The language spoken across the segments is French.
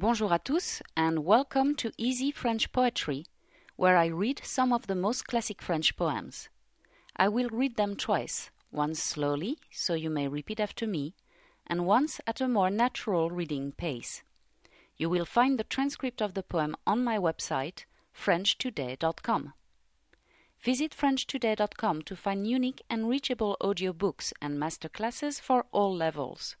Bonjour à tous and welcome to Easy French Poetry, where I read some of the most classic French poems. I will read them twice, once slowly, so you may repeat after me, and once at a more natural reading pace. You will find the transcript of the poem on my website, FrenchToday.com. Visit FrenchToday.com to find unique and reachable audiobooks and masterclasses for all levels.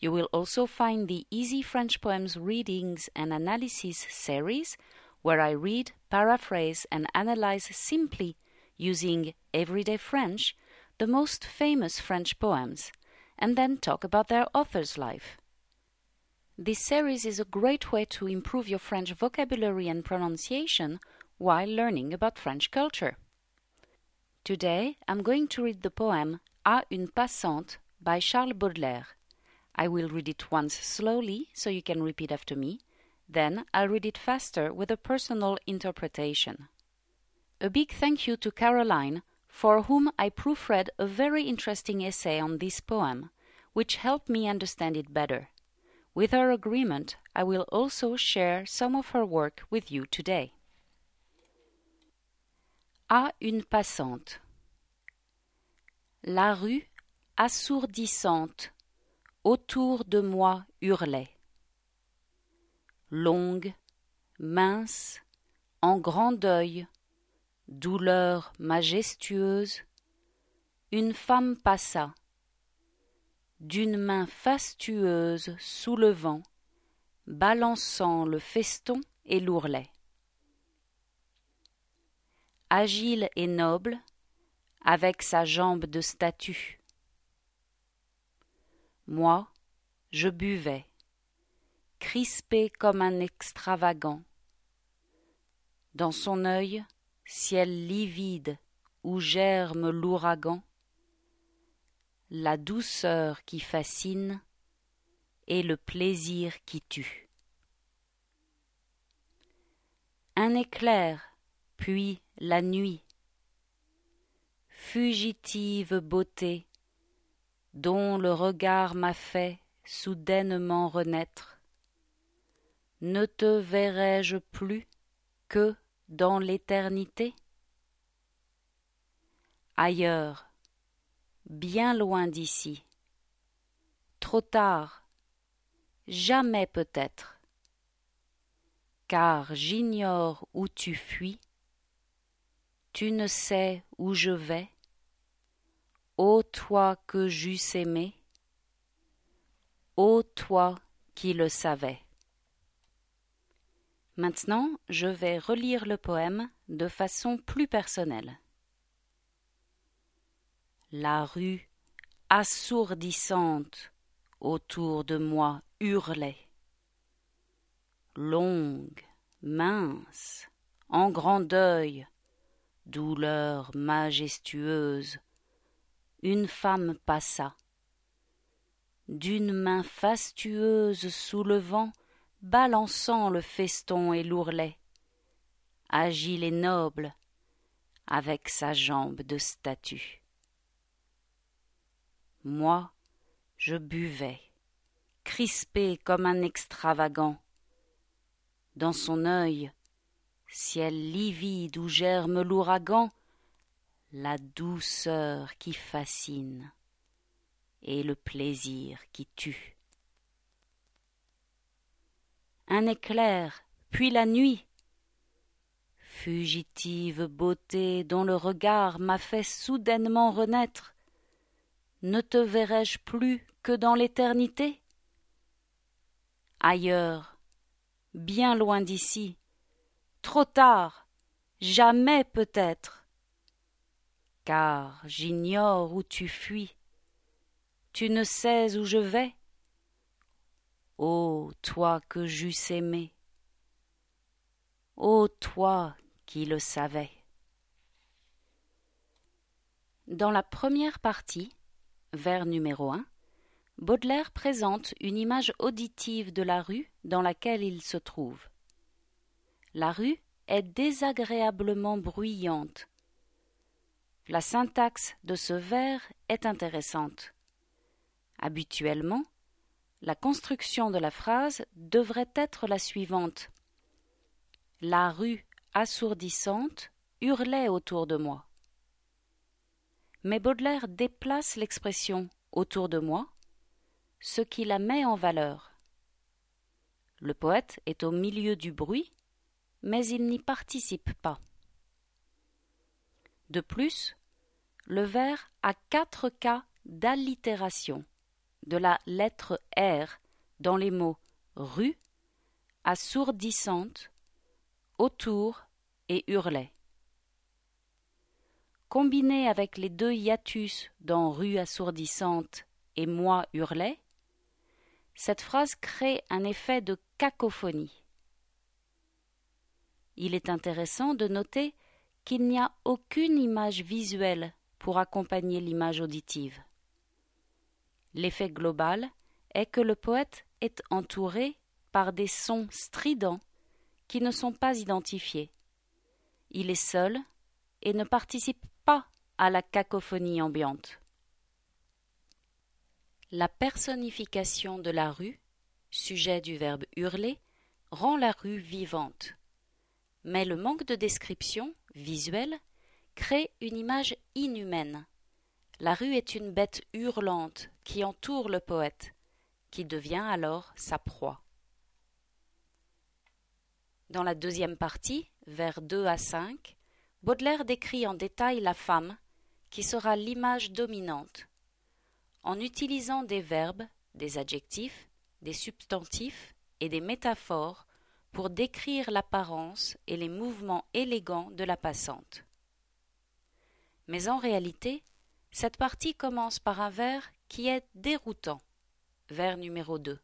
You will also find the Easy French Poems Readings and Analysis series, where I read, paraphrase, and analyze simply using everyday French the most famous French poems, and then talk about their author's life. This series is a great way to improve your French vocabulary and pronunciation while learning about French culture. Today, I'm going to read the poem À une passante by Charles Baudelaire. I will read it once slowly so you can repeat after me. Then I'll read it faster with a personal interpretation. A big thank you to Caroline, for whom I proofread a very interesting essay on this poem, which helped me understand it better. With her agreement, I will also share some of her work with you today. À une passante. La rue, assourdissante, autour de moi hurlait. Longue, mince, en grand deuil, douleur majestueuse, une femme passa, d'une main fastueuse soulevant, balançant le feston et l'ourlet agile et noble, avec sa jambe de statue. Moi, je buvais, crispé comme un extravagant. Dans son œil, ciel livide où germe l'ouragan, la douceur qui fascine et le plaisir qui tue. Un éclair, puis la nuit. Fugitive beauté, dont le regard m'a fait soudainement renaître. Ne te verrai-je plus que dans l'éternité? Ailleurs, bien loin d'ici, trop tard, jamais peut-être, car j'ignore où tu fuis, tu ne sais où je vais, ô toi que j'eusse aimé, ô toi qui le savais. Maintenant, je vais relire le poème de façon plus personnelle. La rue assourdissante autour de moi hurlait. Longue, mince, en grand deuil, douleur majestueuse, une femme passa. D'une main fastueuse soulevant, balançant le feston et l'ourlet, agile et noble, avec sa jambe de statue. Moi, je buvais, crispé comme un extravagant. Dans son œil, ciel livide où germe l'ouragan, la douceur qui fascine et le plaisir qui tue. Un éclair, puis la nuit, fugitive beauté dont le regard m'a fait soudainement renaître, ne te verrai-je plus que dans l'éternité? Ailleurs, bien loin d'ici, trop tard, jamais peut-être. Car j'ignore où tu fuis, tu ne sais où je vais. Ô toi que j'eusse aimé, ô toi qui le savais. Dans la première partie, vers numéro un, Baudelaire présente une image auditive de la rue dans laquelle il se trouve. La rue est désagréablement bruyante. La syntaxe de ce vers est intéressante. Habituellement, la construction de la phrase devrait être la suivante. La rue assourdissante hurlait autour de moi. Mais Baudelaire déplace l'expression autour de moi, ce qui la met en valeur. Le poète est au milieu du bruit, mais il n'y participe pas. De plus, le vers a quatre cas d'allitération de la lettre R dans les mots rue, assourdissante, autour et hurlait. Combiné avec les deux hiatus dans rue assourdissante et moi hurlais, cette phrase crée un effet de cacophonie. Il est intéressant de noter qu'il n'y a aucune image visuelle pour accompagner l'image auditive. L'effet global est que le poète est entouré par des sons stridents qui ne sont pas identifiés. Il est seul et ne participe pas à la cacophonie ambiante. La personnification de la rue, sujet du verbe hurler, rend la rue vivante. Mais le manque de description visuelle crée une image inhumaine. La rue est une bête hurlante qui entoure le poète, qui devient alors sa proie. Dans la deuxième partie, vers 2 à 5, Baudelaire décrit en détail la femme, qui sera l'image dominante, en utilisant des verbes, des adjectifs, des substantifs et des métaphores pour décrire l'apparence et les mouvements élégants de la passante. Mais en réalité, cette partie commence par un vers qui est déroutant, vers numéro 2.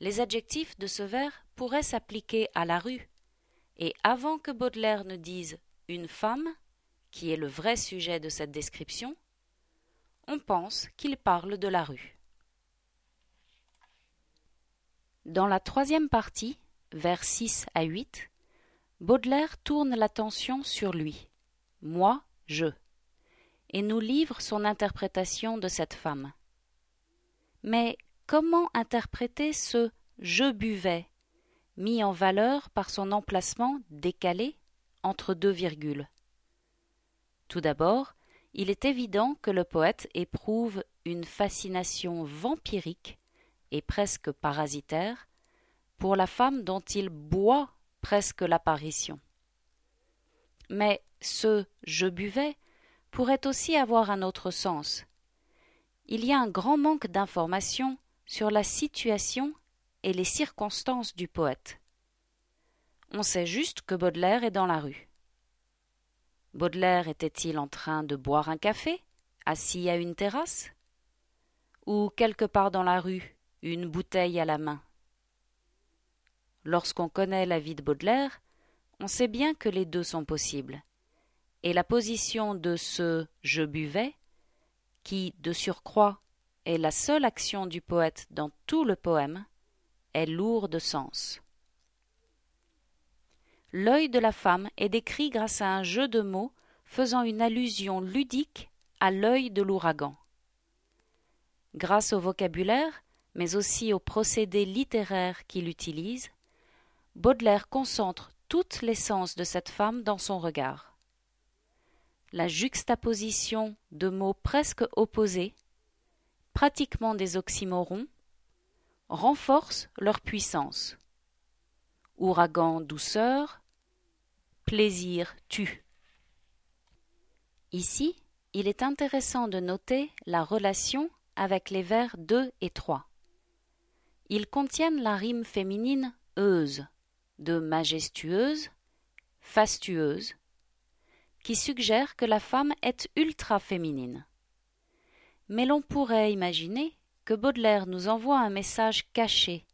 Les adjectifs de ce vers pourraient s'appliquer à la rue, et avant que Baudelaire ne dise une femme, qui est le vrai sujet de cette description, on pense qu'il parle de la rue. Dans la troisième partie, vers 6 à 8, Baudelaire tourne l'attention sur lui, moi, je, et nous livre son interprétation de cette femme. Mais comment interpréter ce je buvais, mis en valeur par son emplacement décalé entre deux virgules? Tout d'abord, il est évident que le poète éprouve une fascination vampirique et presque parasitaire pour la femme dont il boit presque l'apparition. Mais ce je buvais pourrait aussi avoir un autre sens. Il y a un grand manque d'informations sur la situation et les circonstances du poète. On sait juste que Baudelaire est dans la rue. Baudelaire était-il en train de boire un café, assis à une terrasse? Ou quelque part dans la rue, une bouteille à la main Lorsqu'on connaît la vie de Baudelaire, on sait bien que les deux sont possibles. Et la position de ce je buvais, qui, de surcroît, est la seule action du poète dans tout le poème, est lourde de sens. L'œil de la femme est décrit grâce à un jeu de mots faisant une allusion ludique à l'œil de l'ouragan. Grâce au vocabulaire, mais aussi aux procédés littéraires qu'il utilise, Baudelaire concentre toute l'essence de cette femme dans son regard. La juxtaposition de mots presque opposés, pratiquement des oxymorons, renforce leur puissance. Ouragan douceur, plaisir tue. Ici, il est intéressant de noter la relation avec les vers 2 et 3. Ils contiennent la rime féminine euse de majestueuse, fastueuse, qui suggère que la femme est ultra féminine. Mais l'on pourrait imaginer que Baudelaire nous envoie un message caché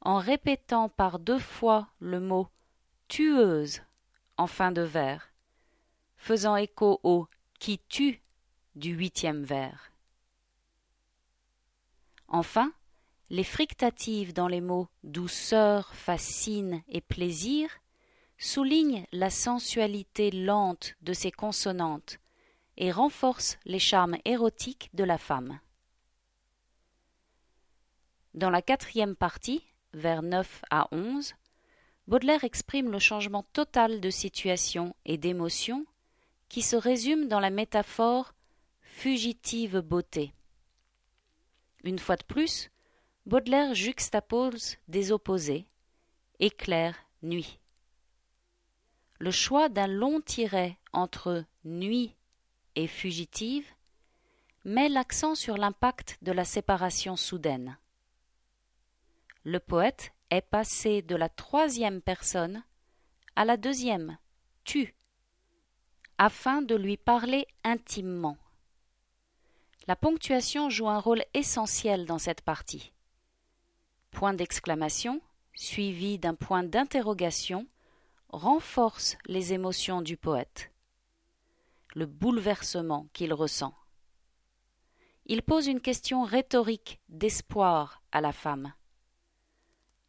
en répétant par deux fois le mot tueuse en fin de vers, faisant écho au qui tue du huitième vers. Enfin, les frictatives dans les mots douceur, fascine et plaisir soulignent la sensualité lente de ces consonantes et renforcent les charmes érotiques de la femme. Dans la quatrième partie, vers 9 à 11, Baudelaire exprime le changement total de situation et d'émotion qui se résume dans la métaphore fugitive beauté. Une fois de plus, Baudelaire juxtapose des opposés, éclair, nuit. Le choix d'un long tiret entre nuit et fugitive met l'accent sur l'impact de la séparation soudaine. Le poète est passé de la troisième personne à la deuxième, tu, afin de lui parler intimement. La ponctuation joue un rôle essentiel dans cette partie. Point d'exclamation, suivi d'un point d'interrogation, renforce les émotions du poète, le bouleversement qu'il ressent. Il pose une question rhétorique d'espoir à la femme.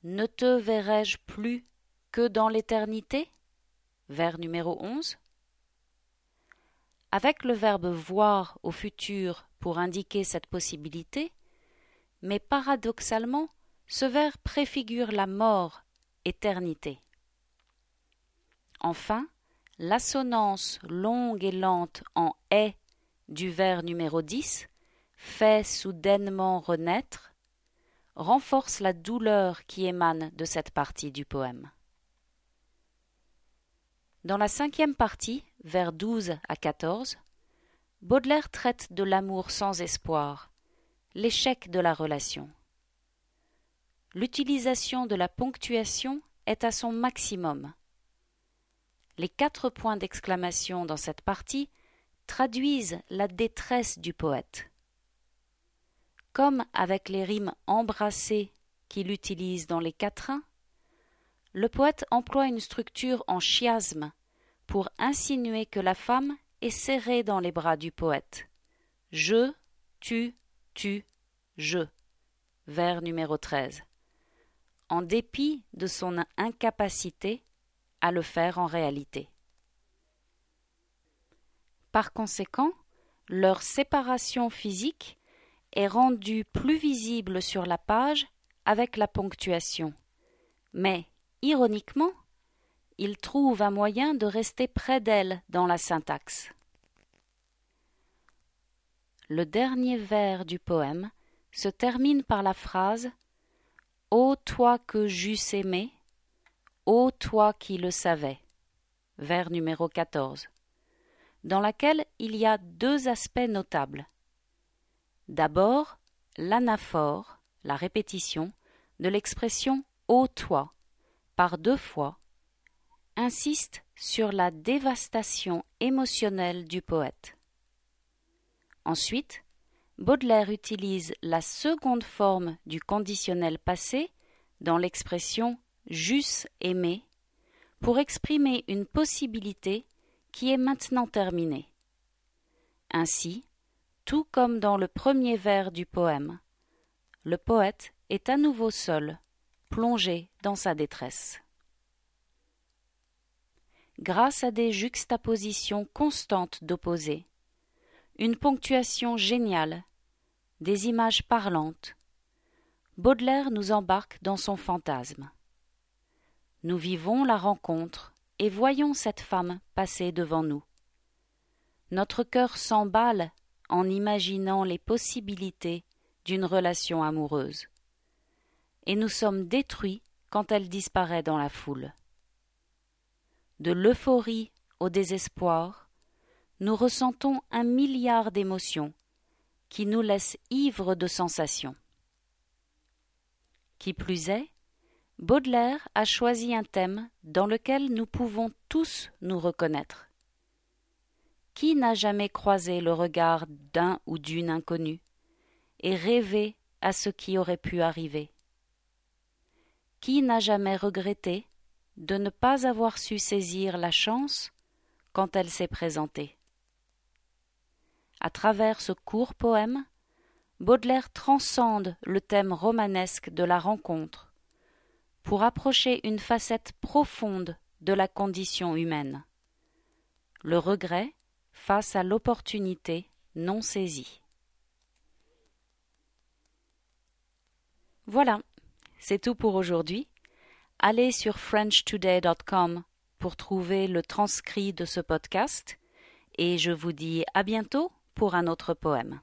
Ne te verrai-je plus que dans l'éternité? Vers numéro 11. Avec le verbe voir au futur pour indiquer cette possibilité, mais paradoxalement, ce vers préfigure la mort, éternité. Enfin, l'assonance longue et lente en est du vers numéro 10, fait soudainement renaître, renforce la douleur qui émane de cette partie du poème. Dans la cinquième partie, vers 12 à 14, Baudelaire traite de l'amour sans espoir, l'échec de la relation. L'utilisation de la ponctuation est à son maximum. Les quatre points d'exclamation dans cette partie traduisent la détresse du poète. Comme avec les rimes embrassées qu'il utilise dans les quatrains, le poète emploie une structure en chiasme pour insinuer que la femme est serrée dans les bras du poète. Je, tu, tu, je. Vers numéro 13. En dépit de son incapacité à le faire en réalité. Par conséquent, leur séparation physique est rendue plus visible sur la page avec la ponctuation. Mais, ironiquement, il trouve un moyen de rester près d'elle dans la syntaxe. Le dernier vers du poème se termine par la phrase Ô toi que j'eusse aimé, Ô toi qui le savais, vers numéro 14, dans laquelle il y a deux aspects notables. D'abord, l'anaphore, la répétition, de l'expression Ô toi, par deux fois, insiste sur la dévastation émotionnelle du poète. Ensuite, Baudelaire utilise la seconde forme du conditionnel passé dans l'expression j'eusse aimé pour exprimer une possibilité qui est maintenant terminée. Ainsi, tout comme dans le premier vers du poème, le poète est à nouveau seul, plongé dans sa détresse. Grâce à des juxtapositions constantes d'opposés, une ponctuation géniale, des images parlantes, Baudelaire nous embarque dans son fantasme. Nous vivons la rencontre et voyons cette femme passer devant nous. Notre cœur s'emballe en imaginant les possibilités d'une relation amoureuse. Et nous sommes détruits quand elle disparaît dans la foule. De l'euphorie au désespoir, nous ressentons un milliard d'émotions qui nous laissent ivres de sensations. Qui plus est, Baudelaire a choisi un thème dans lequel nous pouvons tous nous reconnaître. Qui n'a jamais croisé le regard d'un ou d'une inconnue et rêvé à ce qui aurait pu arriver? Qui n'a jamais regretté de ne pas avoir su saisir la chance quand elle s'est présentée? À travers ce court poème, Baudelaire transcende le thème romanesque de la rencontre pour approcher une facette profonde de la condition humaine. Le regret face à l'opportunité non saisie. Voilà, c'est tout pour aujourd'hui. Allez sur frenchtoday.com pour trouver le transcrit de ce podcast et je vous dis à bientôt pour un autre poème.